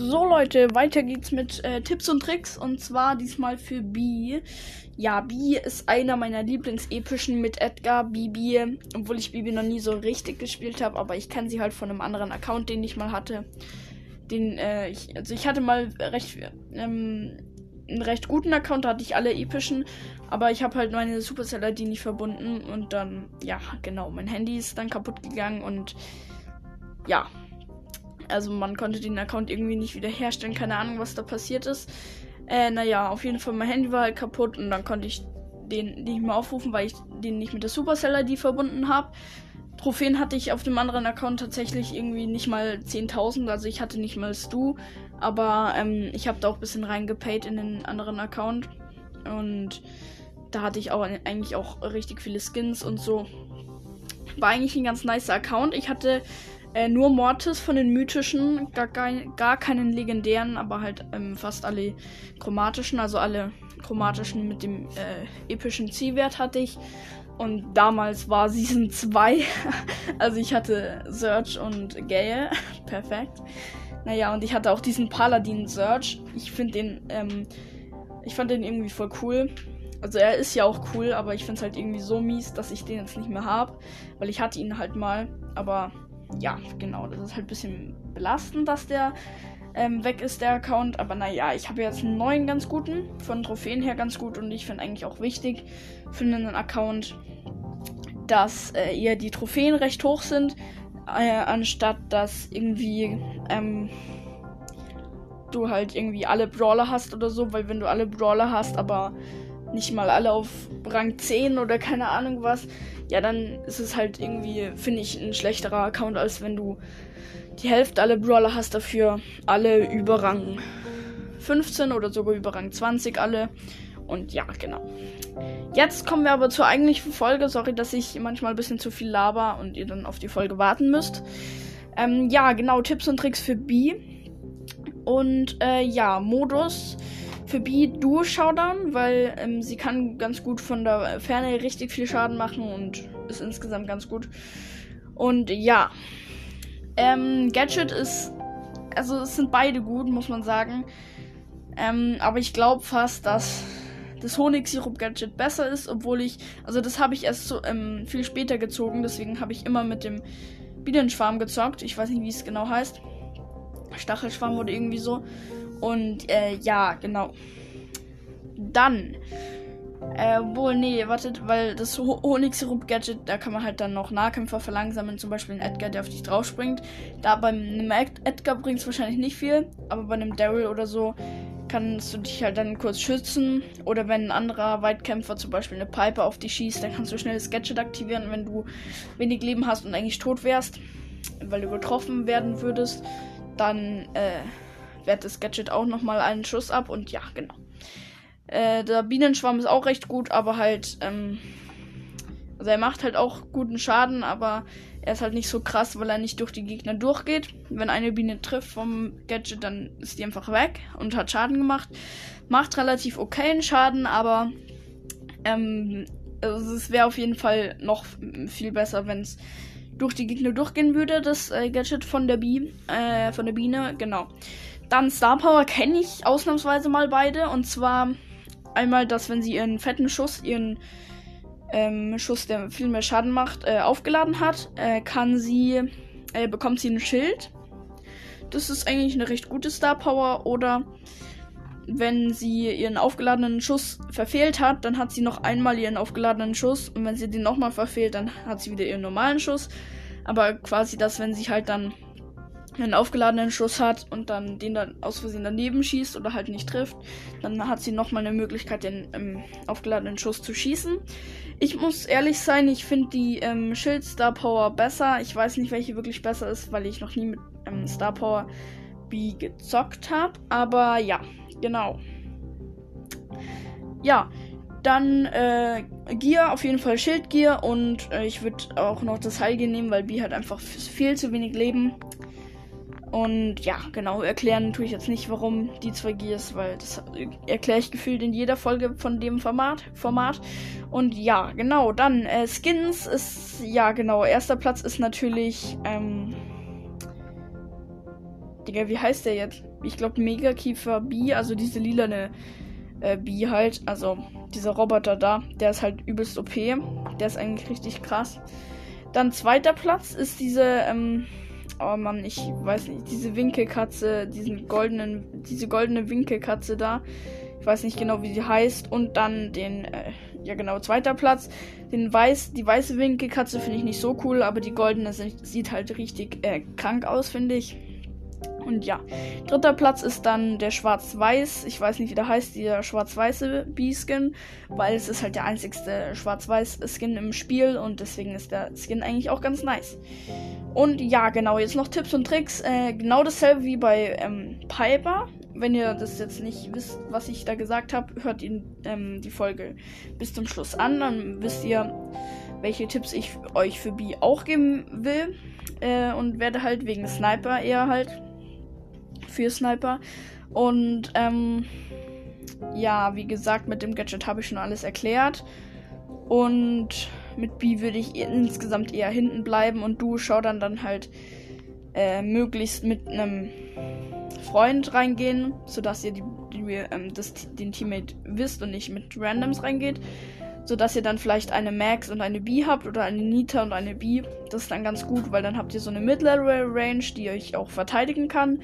So Leute, weiter geht's mit äh, Tipps und Tricks. Und zwar diesmal für B. Ja, B ist einer meiner Lieblingsepischen mit Edgar, Bibi, obwohl ich Bibi noch nie so richtig gespielt habe, aber ich kenne sie halt von einem anderen Account, den ich mal hatte. Den, äh, ich, also ich hatte mal recht, ähm, einen recht guten Account, da hatte ich alle epischen, aber ich habe halt meine Supercell ID nicht verbunden. Und dann, ja, genau, mein Handy ist dann kaputt gegangen. Und ja, also man konnte den Account irgendwie nicht wiederherstellen. Keine Ahnung, was da passiert ist. Äh, naja, auf jeden Fall mein Handy war halt kaputt und dann konnte ich den nicht mehr aufrufen, weil ich den nicht mit der Supercell-ID verbunden habe. Trophäen hatte ich auf dem anderen Account tatsächlich irgendwie nicht mal 10.000, also ich hatte nicht mal Stu, aber ähm, ich habe da auch ein bisschen reingepaid in den anderen Account und da hatte ich auch eigentlich auch richtig viele Skins und so. War eigentlich ein ganz nice Account. Ich hatte äh, nur Mortis von den mythischen, gar, gar, keinen legendären, aber halt ähm, fast alle chromatischen, also alle chromatischen mit dem äh, epischen Zielwert hatte ich. Und damals war Season 2. also ich hatte Search und Gale. Perfekt. Naja, und ich hatte auch diesen Paladin Search. Ich finde den, ähm, ich fand den irgendwie voll cool. Also er ist ja auch cool, aber ich finde es halt irgendwie so mies, dass ich den jetzt nicht mehr habe. Weil ich hatte ihn halt mal, aber ja, genau, das ist halt ein bisschen belastend, dass der ähm, weg ist, der Account. Aber naja, ich habe jetzt einen neuen ganz guten, von Trophäen her ganz gut und ich finde eigentlich auch wichtig für einen Account, dass äh, eher die Trophäen recht hoch sind, äh, anstatt dass irgendwie ähm, du halt irgendwie alle Brawler hast oder so, weil wenn du alle Brawler hast, aber nicht mal alle auf Rang 10 oder keine Ahnung was, ja, dann ist es halt irgendwie, finde ich, ein schlechterer Account, als wenn du die Hälfte aller Brawler hast, dafür alle über Rang 15 oder sogar über Rang 20 alle. Und ja, genau. Jetzt kommen wir aber zur eigentlichen Folge. Sorry, dass ich manchmal ein bisschen zu viel laber und ihr dann auf die Folge warten müsst. Ähm, ja, genau, Tipps und Tricks für B. Und äh, ja, Modus für B Duo Showdown, weil ähm, sie kann ganz gut von der Ferne richtig viel Schaden machen und ist insgesamt ganz gut. Und ja, ähm, Gadget ist, also es sind beide gut, muss man sagen. Ähm, aber ich glaube fast, dass das Honigsirup-Gadget besser ist, obwohl ich, also das habe ich erst so ähm, viel später gezogen, deswegen habe ich immer mit dem Bienenschwarm gezockt. Ich weiß nicht, wie es genau heißt. Stachelschwarm oder irgendwie so. Und äh, ja, genau. Dann. Äh, wohl, nee, wartet, weil das Honigsirup-Gadget, da kann man halt dann noch Nahkämpfer verlangsamen, zum Beispiel ein Edgar, der auf dich draufspringt. Da bei einem Edgar bringt es wahrscheinlich nicht viel, aber bei einem Daryl oder so kannst du dich halt dann kurz schützen. Oder wenn ein anderer Weitkämpfer zum Beispiel eine Pipe auf dich schießt, dann kannst du schnell das Gadget aktivieren, wenn du wenig Leben hast und eigentlich tot wärst, weil du getroffen werden würdest. Dann, äh, wehrt das Gadget auch nochmal einen Schuss ab und ja, genau. Äh, der Bienenschwamm ist auch recht gut, aber halt, ähm, also er macht halt auch guten Schaden, aber er ist halt nicht so krass, weil er nicht durch die Gegner durchgeht. Wenn eine Biene trifft vom Gadget, dann ist die einfach weg und hat Schaden gemacht. Macht relativ okayen Schaden, aber ähm, also es wäre auf jeden Fall noch viel besser, wenn es durch die Gegner durchgehen würde, das äh, Gadget von der Bi äh, von der Biene, genau. Dann Star Power kenne ich ausnahmsweise mal beide. Und zwar einmal, dass wenn sie ihren fetten Schuss, ihren ähm, Schuss, der viel mehr Schaden macht, äh, aufgeladen hat, äh, kann sie, äh, bekommt sie ein Schild. Das ist eigentlich eine recht gute Star Power. Oder wenn sie ihren aufgeladenen Schuss verfehlt hat, dann hat sie noch einmal ihren aufgeladenen Schuss. Und wenn sie den nochmal verfehlt, dann hat sie wieder ihren normalen Schuss. Aber quasi das, wenn sie halt dann einen aufgeladenen Schuss hat und dann den dann aus Versehen daneben schießt oder halt nicht trifft, dann hat sie nochmal eine Möglichkeit, den ähm, aufgeladenen Schuss zu schießen. Ich muss ehrlich sein, ich finde die ähm, Schild Star Power besser. Ich weiß nicht, welche wirklich besser ist, weil ich noch nie mit ähm, Star Power B gezockt habe. Aber ja, genau. Ja, dann äh, Gear, auf jeden Fall Schildgear und äh, ich würde auch noch das Heilgear nehmen, weil B hat einfach viel zu wenig Leben. Und ja, genau, erklären tue ich jetzt nicht, warum die zwei Gears, weil das erkläre ich gefühlt in jeder Folge von dem Format. Format. Und ja, genau, dann äh, Skins ist, ja genau, erster Platz ist natürlich ähm, Digga, wie heißt der jetzt? Ich glaube Megakiefer B, also diese lilane äh, B halt. Also dieser Roboter da, der ist halt übelst OP. Der ist eigentlich richtig krass. Dann zweiter Platz ist diese, ähm, oh Mann, ich weiß nicht, diese Winkelkatze, diesen goldenen, diese goldene Winkelkatze da. Ich weiß nicht genau, wie sie heißt. Und dann den, äh, ja genau, zweiter Platz. Den weiß, die weiße Winkelkatze finde ich nicht so cool, aber die goldene sieht halt richtig äh, krank aus, finde ich. Und ja, dritter Platz ist dann der Schwarz-Weiß. Ich weiß nicht, wie der heißt, dieser schwarz-weiße B-Skin, weil es ist halt der einzigste Schwarz-Weiß-Skin im Spiel und deswegen ist der Skin eigentlich auch ganz nice. Und ja, genau, jetzt noch Tipps und Tricks. Äh, genau dasselbe wie bei ähm, Piper. Wenn ihr das jetzt nicht wisst, was ich da gesagt habe, hört ihr ähm, die Folge bis zum Schluss an. Dann wisst ihr, welche Tipps ich euch für B auch geben will. Äh, und werde halt wegen Sniper eher halt für Sniper. Und ähm, ja, wie gesagt, mit dem Gadget habe ich schon alles erklärt. Und mit B würde ich insgesamt eher hinten bleiben und du schau dann dann halt äh, möglichst mit einem Freund reingehen, sodass ihr die, die, ähm, das, den Teammate wisst und nicht mit Randoms reingeht. Sodass ihr dann vielleicht eine Max und eine B habt oder eine Nita und eine B. Das ist dann ganz gut, weil dann habt ihr so eine Mid-Level-Range, die euch auch verteidigen kann.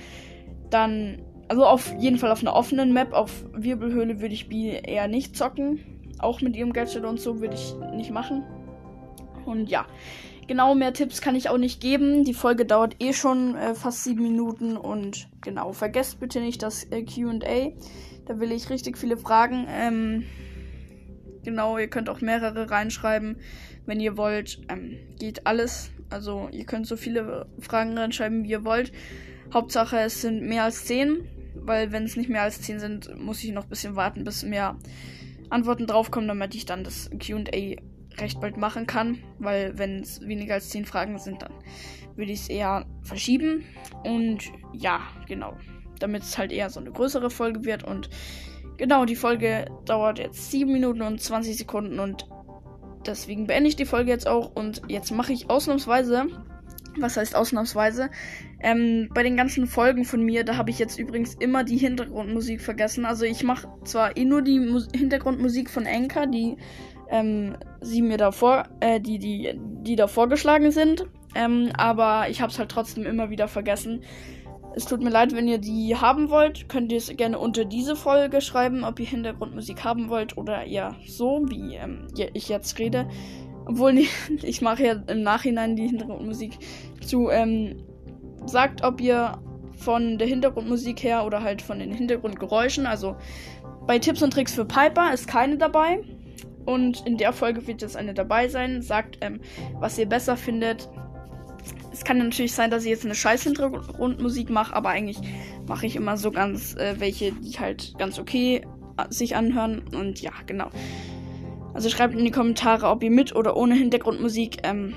Dann, also auf jeden Fall auf einer offenen Map, auf Wirbelhöhle würde ich B eher nicht zocken. Auch mit ihrem Gadget und so würde ich nicht machen. Und ja, genau mehr Tipps kann ich auch nicht geben. Die Folge dauert eh schon äh, fast sieben Minuten. Und genau, vergesst bitte nicht das äh, QA. Da will ich richtig viele Fragen. Ähm, genau, ihr könnt auch mehrere reinschreiben, wenn ihr wollt. Ähm, geht alles. Also ihr könnt so viele Fragen reinschreiben, wie ihr wollt. Hauptsache, es sind mehr als 10, weil wenn es nicht mehr als 10 sind, muss ich noch ein bisschen warten, bis mehr Antworten draufkommen, damit ich dann das QA recht bald machen kann. Weil wenn es weniger als 10 Fragen sind, dann würde ich es eher verschieben. Und ja, genau. Damit es halt eher so eine größere Folge wird. Und genau, die Folge dauert jetzt 7 Minuten und 20 Sekunden. Und deswegen beende ich die Folge jetzt auch. Und jetzt mache ich ausnahmsweise was heißt ausnahmsweise? Ähm, bei den ganzen Folgen von mir, da habe ich jetzt übrigens immer die Hintergrundmusik vergessen. Also ich mache zwar eh nur die Mus Hintergrundmusik von Anchor, die ähm, sie mir davor, äh, die, die, die da vorgeschlagen sind. Ähm, aber ich habe es halt trotzdem immer wieder vergessen. Es tut mir leid, wenn ihr die haben wollt. Könnt ihr es gerne unter diese Folge schreiben, ob ihr Hintergrundmusik haben wollt oder eher so, wie ähm, ich jetzt rede. Obwohl, ich mache ja im Nachhinein die Hintergrundmusik zu. Ähm, sagt, ob ihr von der Hintergrundmusik her oder halt von den Hintergrundgeräuschen, also bei Tipps und Tricks für Piper ist keine dabei. Und in der Folge wird jetzt eine dabei sein. Sagt, ähm, was ihr besser findet. Es kann natürlich sein, dass ich jetzt eine scheiß Hintergrundmusik mache, aber eigentlich mache ich immer so ganz äh, welche, die halt ganz okay äh, sich anhören. Und ja, genau. Also schreibt in die Kommentare, ob ihr mit oder ohne Hintergrundmusik ähm,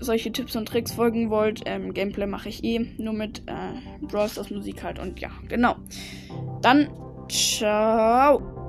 solche Tipps und Tricks folgen wollt. Ähm, Gameplay mache ich eh nur mit äh, Brawl Stars Musik halt und ja, genau. Dann ciao.